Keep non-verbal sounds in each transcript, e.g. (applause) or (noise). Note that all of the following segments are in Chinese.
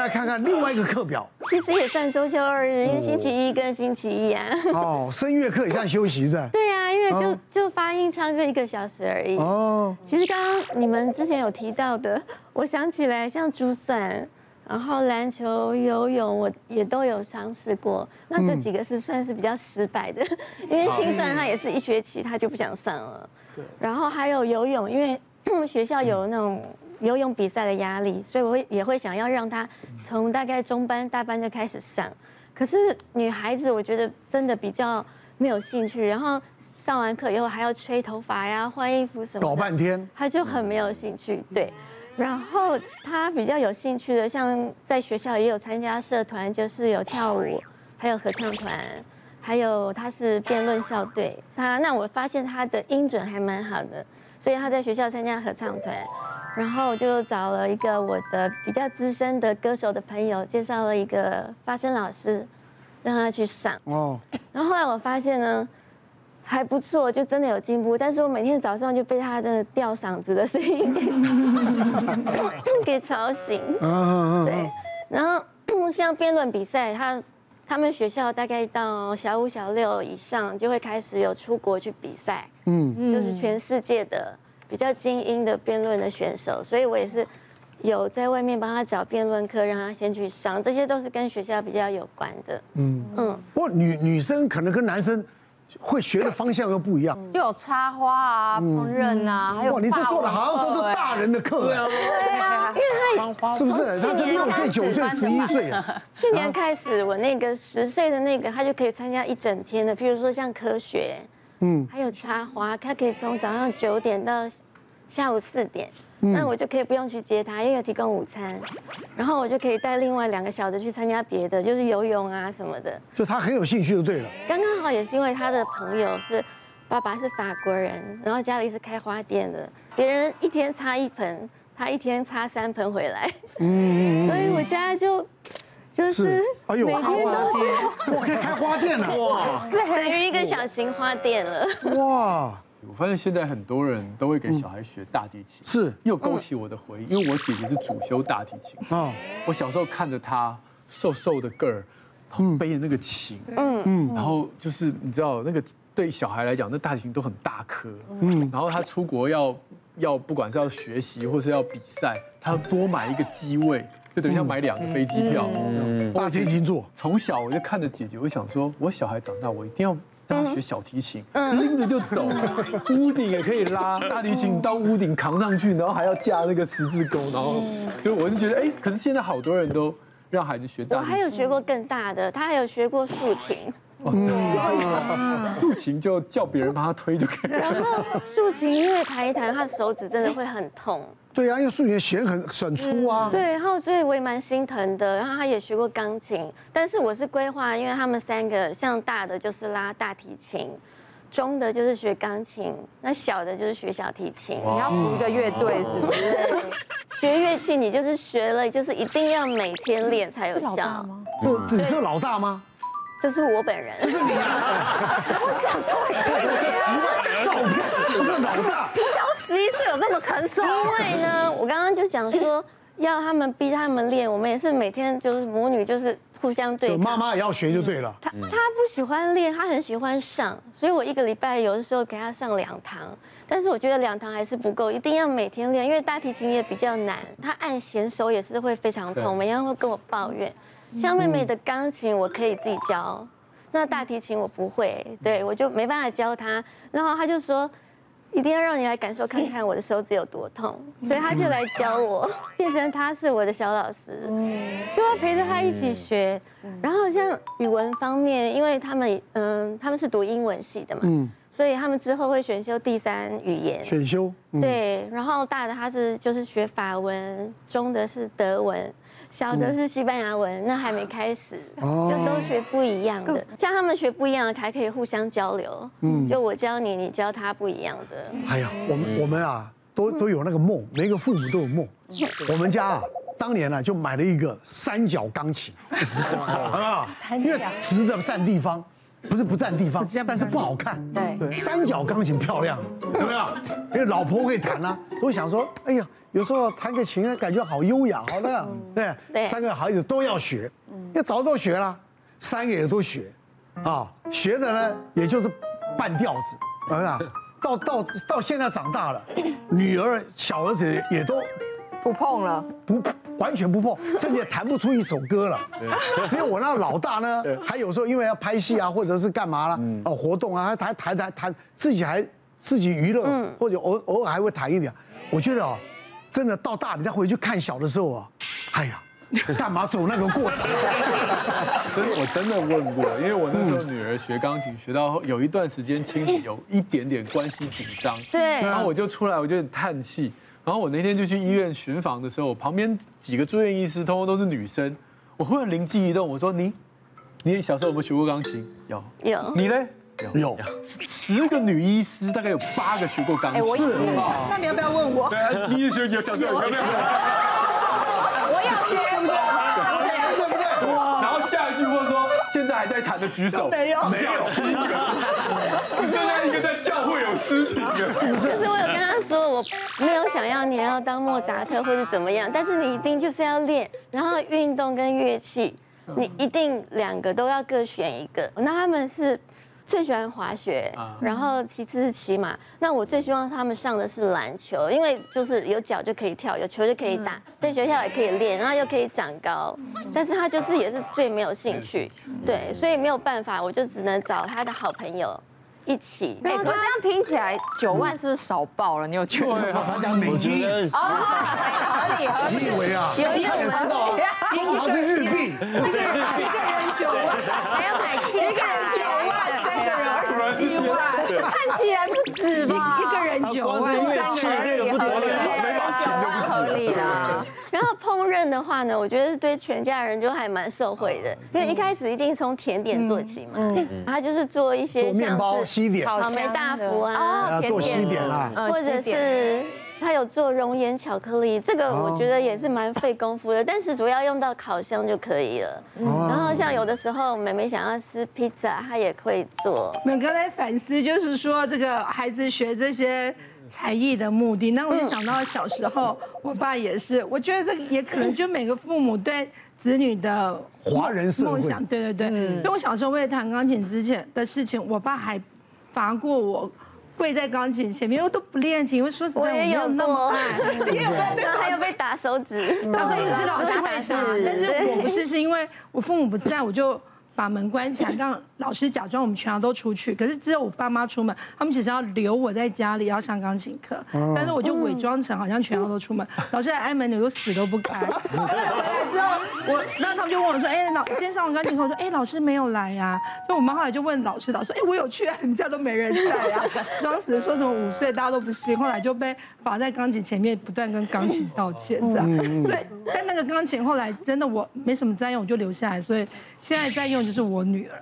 来看看另外一个课表。其实也算周休二日，因为星期一跟星期一啊。哦，声乐课也算休息是吧？对啊，因为就就发音唱歌一个小时而已。哦。其实刚刚你们之前有提到的，我想起来像珠算，然后篮球、游泳，我也都有尝试过。那这几个是算是比较失败的，因为心算他也是一学期他就不想上了。对。然后还有游泳，因为 (clears throat) 学校有那种。游泳比赛的压力，所以我会也会想要让他从大概中班、大班就开始上。可是女孩子，我觉得真的比较没有兴趣。然后上完课以后还要吹头发呀、换衣服什么的，搞半天，他就很没有兴趣。对，然后他比较有兴趣的，像在学校也有参加社团，就是有跳舞，还有合唱团，还有他是辩论校队。他那我发现他的音准还蛮好的，所以他在学校参加合唱团。然后我就找了一个我的比较资深的歌手的朋友，介绍了一个发声老师，让他去上。哦。然后后来我发现呢，还不错，就真的有进步。但是我每天早上就被他的吊嗓子的声音给 (laughs) 给吵醒。嗯对。然后 (clears throat) 像辩论比赛，他他们学校大概到小五、小六以上就会开始有出国去比赛。嗯。就是全世界的。比较精英的辩论的选手，所以我也是有在外面帮他找辩论课，让他先去上，这些都是跟学校比较有关的。嗯嗯。不过女女生可能跟男生会学的方向又不一样，就有插花啊、烹饪啊，还有。哇，你这做的好像都是大人的课。对啊。对啊，因为他是不是？他是六岁、九岁、十一岁啊。去年开始，我那个十岁的那个，他就可以参加一整天的，譬如说像科学。嗯，还有插花，他可以从早上九点到下午四点，那我就可以不用去接他，因为有提供午餐，然后我就可以带另外两个小的去参加别的，就是游泳啊什么的。就他很有兴趣就对了。刚刚好也是因为他的朋友是爸爸是法国人，然后家里是开花店的，别人一天插一盆，他一天插三盆回来。嗯，所以我家就。就是，哎呦，开花店，我可以开花店了，哇，是等于一个小型花店了，哇！我发现现在很多人都会给小孩学大提琴，是。又勾起我的回忆，因为我姐姐是主修大提琴。啊，我小时候看着她瘦瘦的个儿，背着那个琴，嗯。嗯，然后就是你知道那个对小孩来讲，那大提琴都很大颗，嗯，然后她出国要要不管是要学习或是要比赛，他要多买一个机位。就等于要买两个飞机票，大提琴座。从小我就看着姐姐，我想说，我小孩长大，我一定要让他学小提琴，拎着就走，屋顶也可以拉大提琴到屋顶扛上去，然后还要架那个十字弓，然后就我就觉得，哎，可是现在好多人都让孩子学大提琴。我还有学过更大的，他还有学过竖琴。竖琴就叫别人帮他推就可以了。然后竖琴因为弹一弹，他手指真的会很痛。对啊，因为竖琴弦很很粗啊。对，然后所以我也蛮心疼的。然后他也学过钢琴，但是我是规划，因为他们三个像大的就是拉大提琴，中的就是学钢琴，那小的就是学小提琴。你要组一个乐队是不是？(laughs) 学乐器你就是学了，就是一定要每天练才有效。不，你是老大吗？这是我本人。这是你啊！(laughs) 我想说，这个奇怪照片，有没有老大？我想十一岁有这么成熟？因为呢，我刚刚就想说，(laughs) 要他们逼他们练，我们也是每天就是母女就是互相对。妈妈也要学就对了。他他不喜欢练，他很喜欢上，所以我一个礼拜有的时候给他上两堂，但是我觉得两堂还是不够，一定要每天练，因为大提琴也比较难，他按弦手也是会非常痛，每天会跟我抱怨。像妹妹的钢琴我可以自己教，那大提琴我不会，对，我就没办法教她。然后他就说，一定要让你来感受看看我的手指有多痛，所以他就来教我，变成他是我的小老师，就要陪着他一起学。然后像语文方面，因为他们嗯他们是读英文系的嘛，所以他们之后会选修第三语言。选修。对，然后大的他是就是学法文，中的是德文。小的是西班牙文，那还没开始，就都学不一样的。像他们学不一样的，还可以互相交流。嗯，就我教你，你教他不一样的。哎呀，我们我们啊，都都有那个梦，每个父母都有梦。(laughs) 我们家啊，当年呢就买了一个三角钢琴，(laughs) 啊，因为直的占地方，不是不占地方，但是不好看。对，三角钢琴漂亮，有没有？因为老婆会弹啊，都会想说，哎呀。有时候弹个琴，感觉好优雅，好那样，对对，三个孩子都要学，因为早都学了，三个也都学，啊，学的呢也就是半吊子，是不是？到到到现在长大了，女儿小儿子也都不碰了，不完全不碰，甚至也弹不出一首歌了。只有我那老大呢，(laughs) 还有时候因为要拍戏啊，或者是干嘛了，哦活动啊，还弹弹弹弹，自己还自己娱乐，或者偶偶尔还会弹一点。我觉得啊，真的到大你再回去看小的时候啊，哎呀，干嘛走那个过程？(laughs) 真的我真的问过，因为我那时候女儿学钢琴学到有一段时间，亲子有一点点关系紧张，对，然后我就出来，我就叹气。然后我那天就去医院巡房的时候，我旁边几个住院医师通通都是女生，我忽然灵机一动，我说你，你小时候有没有学过钢琴？有，有。你呢？有。十个女医师，大概有八个学过钢琴。是。那你要不要问我？对啊，你也学有小时候有没有？(laughs) 我要学。对不对？然后下一句话说，现在还在弹的举手。没有，没有。只剩下一个在教会有诗情的，是不是？就是我有跟他说，我没有想要你要当莫扎特或者怎么样，但是你一定就是要练，然后运动跟乐器，你一定两个都要各选一个。那他们是最喜欢滑雪，然后其次是骑马。那我最希望他们上的是篮球，因为就是有脚就可以跳，有球就可以打，在学校也可以练，然后又可以长高。但是他就是也是最没有兴趣，对，所以没有办法，我就只能找他的好朋友。一起，哎，我这样听起来九万是不是少报了？你有觉得吗？他讲美金，哦，合理合理。你以为啊？有一个知道，中华是日币，(laughs) 一个人九万，还要买七个看起来不止吧？一个人九万，三个人也不得了，没把钱就不合理了。然后烹饪的话呢，我觉得对全家人就还蛮受惠的，因为一开始一定从甜点做起嘛，他就是做一些面包、西点、草莓大福啊，做西点啦，或者是他有做熔岩巧克力，这个我觉得也是蛮费功夫的，但是主要用到烤箱就可以了。然后像有的时候妹妹想要吃披萨，他也可以做。我刚才反思就是说，这个孩子学这些。才艺的目的，那我就想到小时候，我爸也是。我觉得这个也可能就每个父母对子女的华人梦想，对对对。所以我小时候为了弹钢琴之前的事情，我爸还罚过我跪在钢琴前面，因为都不练琴。因为说实在，我没有那么爱，然后 (laughs) 还有被打手指，打手指是老师会打，但是我不是，是因为我父母不在，我就。把门关起来，(laughs) 让老师假装我们全家都出去。可是只有我爸妈出门，他们只是要留我在家里要上钢琴课。但是我就伪装成好像全家都出门，老师来按门，我都死都不开。(laughs) 回来之后，我那他们就问我说：“哎，老今天上完钢琴课，我说：哎，老师没有来呀？”所以我妈后来就问老师，老师说：“哎，我有去啊，你们家都没人在呀？”装死说什么五岁大家都不信，后来就被罚在钢琴前面不断跟钢琴道歉这样。所以但那个钢琴后来真的我没什么在用，我就留下来。所以现在在用。就是我女儿，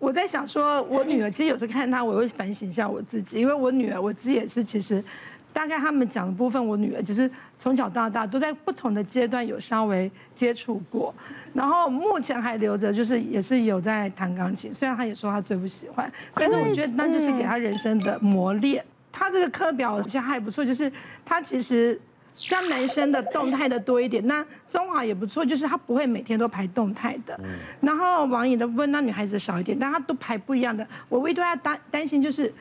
我在想说，我女儿其实有时候看她，我会反省一下我自己，因为我女儿我自己也是，其实大概他们讲的部分，我女儿就是从小到大都在不同的阶段有稍微接触过，然后目前还留着，就是也是有在弹钢琴，虽然她也说她最不喜欢，但是我觉得那就是给她人生的磨练。她这个课表其实还不错，就是她其实。像男生的动态的多一点，那中华也不错，就是他不会每天都排动态的。然后王颖的部分，那女孩子少一点，但他都排不一样的。我唯独要担担心就是，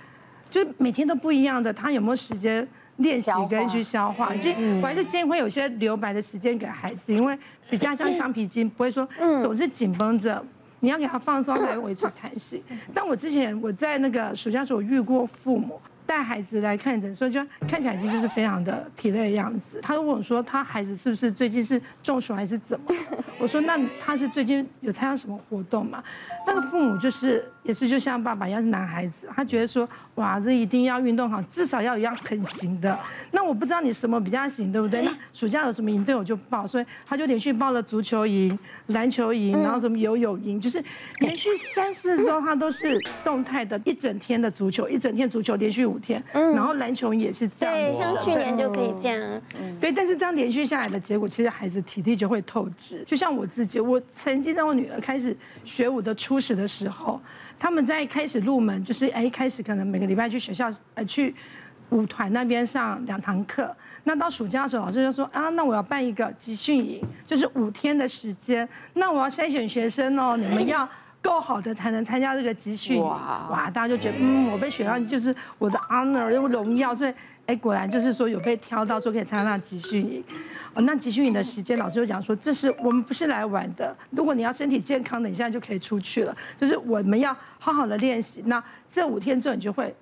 就是每天都不一样的，他有没有时间练习跟去消化？就我还是建议会有些留白的时间给孩子，因为比较像橡皮筋，不会说总是紧绷着，你要给他放松来维持弹性。但我之前我在那个暑假时候遇过父母。带孩子来看诊的时候，就看起来其实就是非常的疲累的样子。他就问我说：“他孩子是不是最近是中暑还是怎么？”我说：“那他是最近有参加什么活动吗？”那个父母就是也是就像爸爸一样是男孩子，他觉得说：“哇，这一定要运动好，至少要一样很行的。”那我不知道你什么比较行，对不对？那暑假有什么营队我就报，所以他就连续报了足球营、篮球营，然后什么游泳营，就是连续三四周他都是动态的，一整天的足球，一整天足球连续五。天，然后篮球也是这样，对，像去年就可以这样，对。但是这样连续下来的结果，其实孩子体力就会透支。就像我自己，我曾经在我女儿开始学舞的初始的时候，他们在开始入门，就是哎，开始可能每个礼拜去学校呃去舞团那边上两堂课。那到暑假的时候，老师就说啊，那我要办一个集训营，就是五天的时间。那我要筛选学生哦，你们要够好的才能参加这个集训。哇，哇，大家就觉得嗯，我被选上就是我的 honor，又荣耀，所以哎，果然就是说有被挑到说可以参加那集训营。哦，那集训营的时间，老师就讲说，这是我们不是来玩的。如果你要身体健康的，你现在就可以出去了。就是我们要好好的练习。那这五天之后，你就会。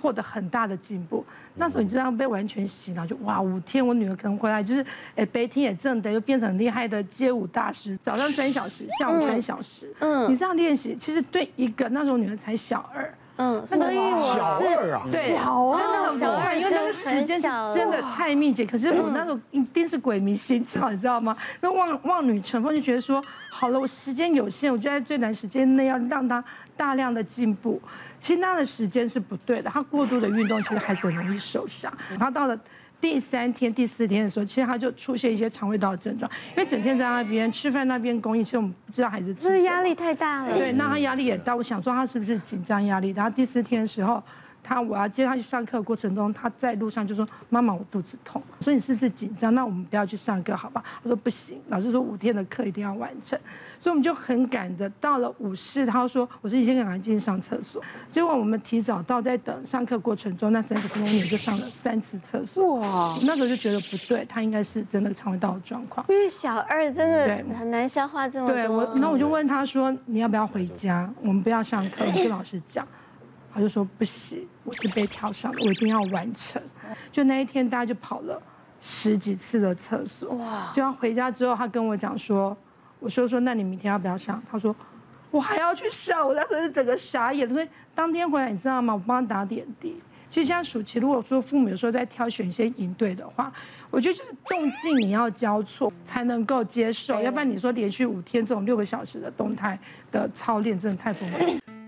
获得很大的进步，那时候你这样被完全洗脑，就哇五天，我女儿可能回来就是，哎白天也正的，又变成很厉害的街舞大师，早上三小时，下午三小时，嗯，你这样练习，其实对一个那时候女儿才小二，嗯，所以我是小二啊，对，真的很快，因为那个时间是真的太密集，可是我那时候一定是鬼迷心窍，你知道吗？那望望女成凤就觉得说，好了，我时间有限，我就在最短时间内要让她大量的进步。其实他的时间是不对的，他过度的运动，其实孩子很容易受伤。他到了第三天、第四天的时候，其实他就出现一些肠胃道的症状，因为整天在那边吃饭，那边供应，其实我们不知道孩子吃。是压力太大了。对，那他压力也大。我想说他是不是紧张压力？然后第四天的时候。他我要接他去上课的过程中，他在路上就说：“妈妈，我肚子痛。”我说：“你是不是紧张？那我们不要去上课，好吧？”他说：“不行，老师说五天的课一定要完成。”所以我们就很赶的到了午市，他说：“我说你先赶快进去上厕所。”结果我们提早到，在等上课过程中，那三十分钟你就上了三次厕所。哇！那时候就觉得不对，他应该是真的肠胃道的状况。因为小二真的很难消化这么多。对我，那我就问他说：“你要不要回家？我们不要上课，你跟老师讲。”他就说不行，我是被挑上的，我一定要完成。就那一天，大家就跑了十几次的厕所。哇！就要回家之后，他跟我讲说，我说说，那你明天要不要上？他说我还要去上。我当时是整个傻眼。所以当天回来，你知道吗？我帮他打点滴。其实现在暑期，如果说父母有时候在挑选一些营队的话，我觉得就是动静你要交错才能够接受，要不然你说连续五天这种六个小时的动态的操练，真的太疯狂。